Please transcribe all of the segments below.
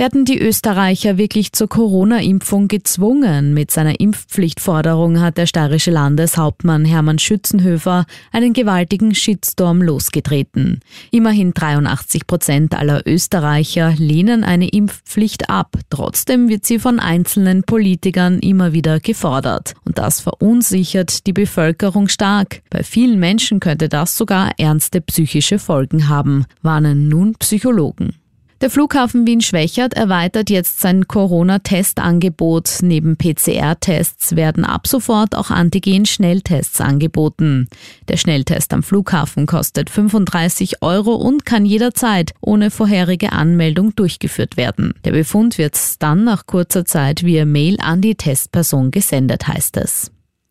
Werden die Österreicher wirklich zur Corona-Impfung gezwungen? Mit seiner Impfpflichtforderung hat der steirische Landeshauptmann Hermann Schützenhöfer einen gewaltigen Shitstorm losgetreten. Immerhin 83 Prozent aller Österreicher lehnen eine Impfpflicht ab. Trotzdem wird sie von einzelnen Politikern immer wieder gefordert. Und das verunsichert die Bevölkerung stark. Bei vielen Menschen könnte das sogar ernste psychische Folgen haben, warnen nun Psychologen. Der Flughafen Wien-Schwächert erweitert jetzt sein Corona-Testangebot. Neben PCR-Tests werden ab sofort auch Antigen-Schnelltests angeboten. Der Schnelltest am Flughafen kostet 35 Euro und kann jederzeit ohne vorherige Anmeldung durchgeführt werden. Der Befund wird dann nach kurzer Zeit via Mail an die Testperson gesendet, heißt es.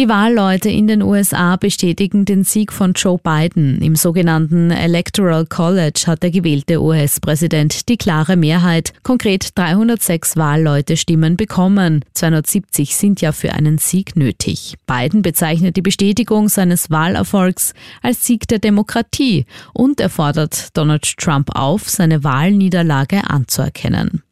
Die Wahlleute in den USA bestätigen den Sieg von Joe Biden. Im sogenannten Electoral College hat der gewählte US-Präsident die klare Mehrheit, konkret 306 Wahlleute Stimmen bekommen. 270 sind ja für einen Sieg nötig. Biden bezeichnet die Bestätigung seines Wahlerfolgs als Sieg der Demokratie und er fordert Donald Trump auf, seine Wahlniederlage anzuerkennen.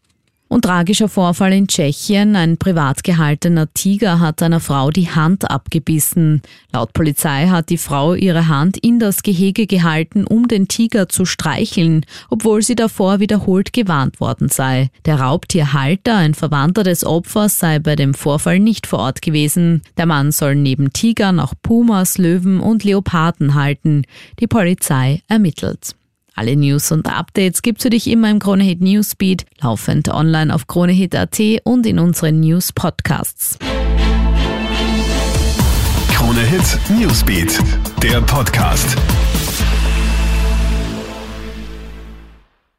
Und tragischer Vorfall in Tschechien. Ein privat gehaltener Tiger hat einer Frau die Hand abgebissen. Laut Polizei hat die Frau ihre Hand in das Gehege gehalten, um den Tiger zu streicheln, obwohl sie davor wiederholt gewarnt worden sei. Der Raubtierhalter, ein Verwandter des Opfers, sei bei dem Vorfall nicht vor Ort gewesen. Der Mann soll neben Tigern auch Pumas, Löwen und Leoparden halten. Die Polizei ermittelt. Alle News und Updates gibt's für dich immer im Kronehit Newsbeat, laufend online auf kronehit.at und in unseren News Podcasts. Kronehit Newsbeat, der Podcast.